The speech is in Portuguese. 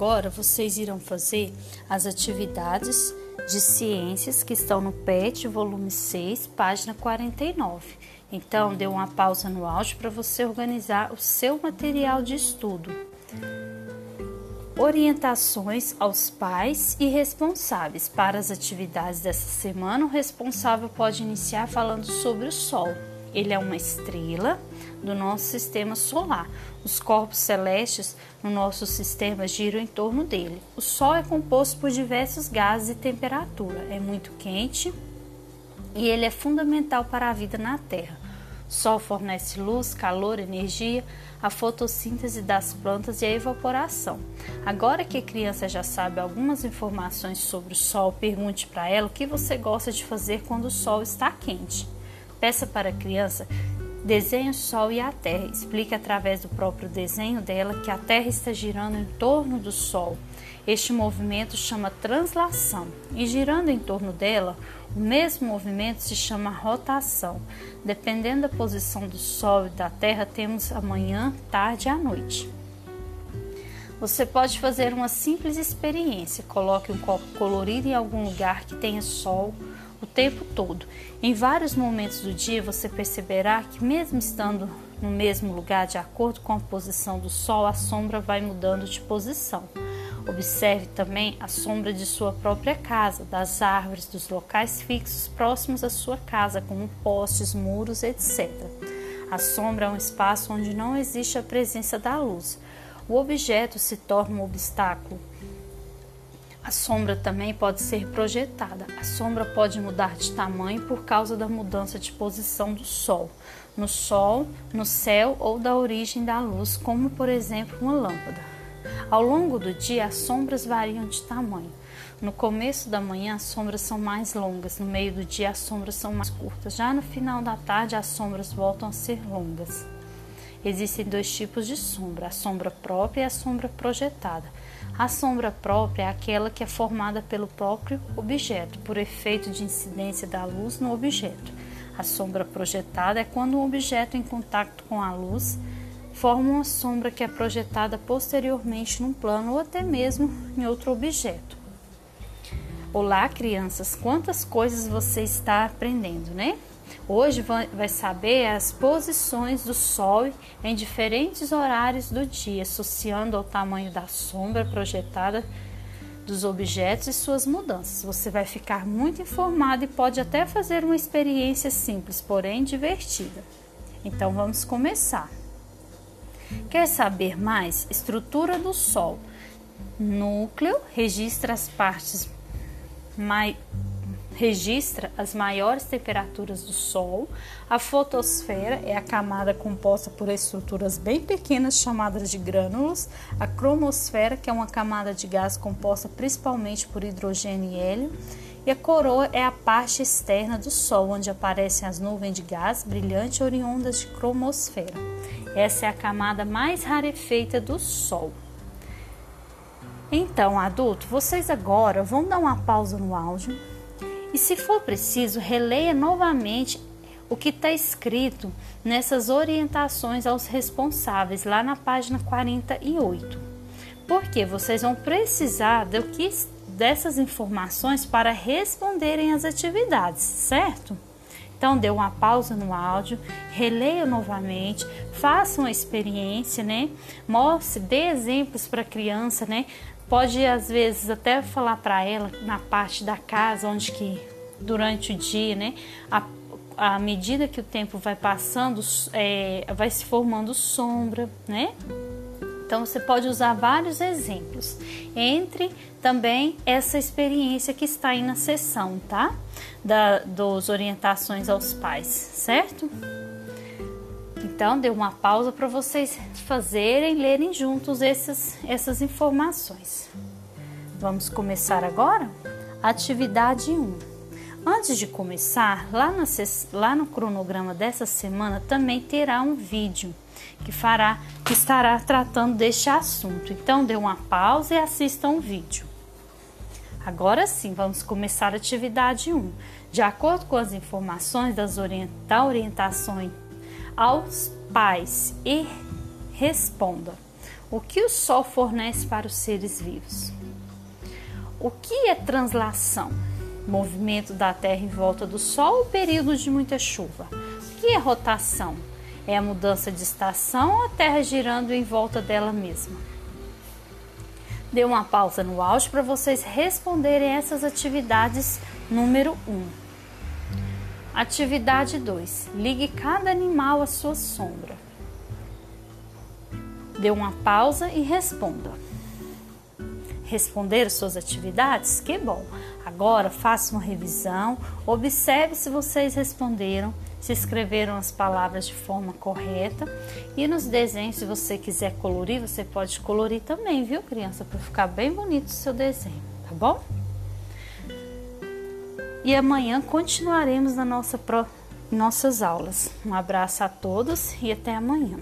Agora vocês irão fazer as atividades de ciências que estão no PET, volume 6, página 49. Então, dê uma pausa no áudio para você organizar o seu material de estudo. Orientações aos pais e responsáveis para as atividades dessa semana. O responsável pode iniciar falando sobre o Sol. Ele é uma estrela do nosso sistema solar. Os corpos celestes no nosso sistema giram em torno dele. O Sol é composto por diversos gases e temperatura. É muito quente e ele é fundamental para a vida na Terra. O Sol fornece luz, calor, energia, a fotossíntese das plantas e a evaporação. Agora que a criança já sabe algumas informações sobre o Sol, pergunte para ela o que você gosta de fazer quando o Sol está quente. Peça para a criança desenhe o Sol e a Terra. Explique através do próprio desenho dela que a Terra está girando em torno do Sol. Este movimento chama translação e girando em torno dela, o mesmo movimento se chama rotação. Dependendo da posição do Sol e da Terra, temos a manhã, tarde e a noite. Você pode fazer uma simples experiência. Coloque um copo colorido em algum lugar que tenha sol o tempo todo. Em vários momentos do dia você perceberá que, mesmo estando no mesmo lugar, de acordo com a posição do sol, a sombra vai mudando de posição. Observe também a sombra de sua própria casa, das árvores, dos locais fixos próximos à sua casa, como postes, muros, etc. A sombra é um espaço onde não existe a presença da luz. O objeto se torna um obstáculo a sombra também pode ser projetada. A sombra pode mudar de tamanho por causa da mudança de posição do Sol, no Sol, no céu ou da origem da luz, como por exemplo uma lâmpada. Ao longo do dia, as sombras variam de tamanho. No começo da manhã, as sombras são mais longas, no meio do dia, as sombras são mais curtas. Já no final da tarde, as sombras voltam a ser longas. Existem dois tipos de sombra: a sombra própria e a sombra projetada. A sombra própria é aquela que é formada pelo próprio objeto, por efeito de incidência da luz no objeto. A sombra projetada é quando um objeto em contato com a luz forma uma sombra que é projetada posteriormente num plano ou até mesmo em outro objeto. Olá, crianças, quantas coisas você está aprendendo, né? Hoje vai saber as posições do Sol em diferentes horários do dia, associando ao tamanho da sombra projetada dos objetos e suas mudanças. Você vai ficar muito informado e pode até fazer uma experiência simples, porém divertida. Então vamos começar. Quer saber mais? Estrutura do Sol. Núcleo registra as partes mais registra as maiores temperaturas do Sol. A fotosfera é a camada composta por estruturas bem pequenas chamadas de grânulos. A cromosfera, que é uma camada de gás composta principalmente por hidrogênio e hélio. E a coroa é a parte externa do Sol, onde aparecem as nuvens de gás brilhante oriundas de cromosfera. Essa é a camada mais rarefeita do Sol. Então, adulto, vocês agora vão dar uma pausa no áudio e, se for preciso, releia novamente o que está escrito nessas orientações aos responsáveis lá na página 48. Porque vocês vão precisar do que, dessas informações para responderem às atividades, certo? Então, dê uma pausa no áudio, releia novamente, faça uma experiência, né? Mostre, dê exemplos para a criança, né? Pode às vezes até falar para ela na parte da casa onde que durante o dia, né, a, à medida que o tempo vai passando, é, vai se formando sombra, né? Então você pode usar vários exemplos. Entre também essa experiência que está aí na sessão, tá? Da, dos orientações aos pais, certo? Então, dê uma pausa para vocês fazerem, lerem juntos essas, essas informações. Vamos começar agora? Atividade 1. Antes de começar, lá, na, lá no cronograma dessa semana também terá um vídeo que fará, que estará tratando deste assunto. Então, dê uma pausa e assista um vídeo. Agora sim, vamos começar a atividade 1. De acordo com as informações das orient da orientação aos pais e responda: O que o Sol fornece para os seres vivos? O que é translação? Movimento da Terra em volta do Sol ou período de muita chuva? O que é rotação? É a mudança de estação ou a Terra girando em volta dela mesma? Dê uma pausa no áudio para vocês responderem essas atividades número 1. Um. Atividade 2. Ligue cada animal à sua sombra. Dê uma pausa e responda. Responder suas atividades? Que bom! Agora faça uma revisão, observe se vocês responderam se escreveram as palavras de forma correta. E nos desenhos, se você quiser colorir, você pode colorir também, viu, criança? Para ficar bem bonito o seu desenho, tá bom? E amanhã continuaremos na nossa pro... nossas aulas. Um abraço a todos e até amanhã.